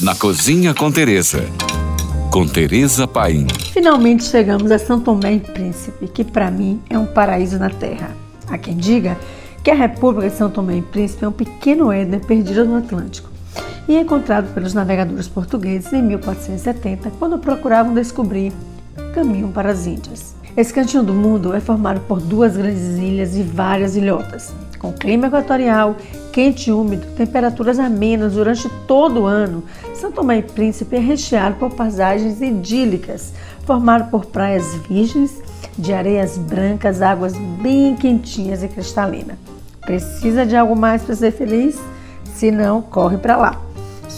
Na Cozinha com Teresa. Com Teresa Paim. Finalmente chegamos a São Tomé e Príncipe, que para mim é um paraíso na terra. Há quem diga que a República de São Tomé e Príncipe é um pequeno Éden perdido no Atlântico e encontrado pelos navegadores portugueses em 1470, quando procuravam descobrir caminho para as Índias. Esse cantinho do mundo é formado por duas grandes ilhas e várias ilhotas. Com clima equatorial, quente e úmido, temperaturas amenas durante todo o ano, São Tomé e Príncipe é recheado por paisagens idílicas, formado por praias virgens, de areias brancas, águas bem quentinhas e cristalinas. Precisa de algo mais para ser feliz? Se não, corre para lá.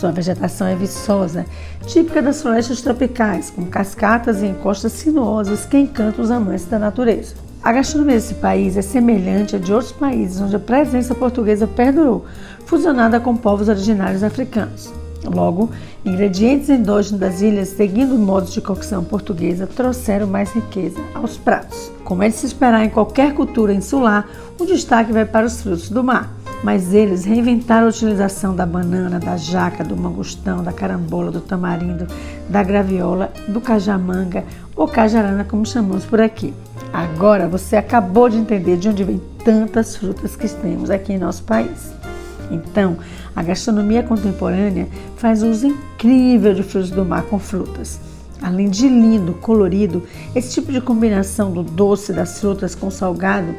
Sua vegetação é viçosa, típica das florestas tropicais, com cascatas e encostas sinuosas que encantam os amantes da natureza. A gastronomia desse país é semelhante à de outros países onde a presença portuguesa perdurou, fusionada com povos originários africanos. Logo, ingredientes endógenos das ilhas, seguindo modos de cocção portuguesa, trouxeram mais riqueza aos pratos. Como é de se esperar em qualquer cultura insular, o destaque vai para os frutos do mar. Mas eles reinventaram a utilização da banana, da jaca, do mangostão, da carambola, do tamarindo, da graviola, do cajamanga ou cajarana, como chamamos por aqui. Agora você acabou de entender de onde vem tantas frutas que temos aqui em nosso país. Então, a gastronomia contemporânea faz uso incrível de frutos do mar com frutas. Além de lindo, colorido, esse tipo de combinação do doce das frutas com salgado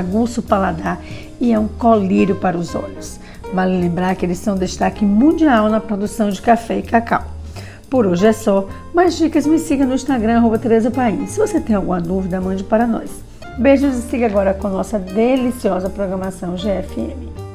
aguça o paladar e é um colírio para os olhos. Vale lembrar que eles são destaque mundial na produção de café e cacau. Por hoje é só. Mais dicas me siga no Instagram, arroba Tereza Paim. Se você tem alguma dúvida, mande para nós. Beijos e siga agora com nossa deliciosa programação GFM.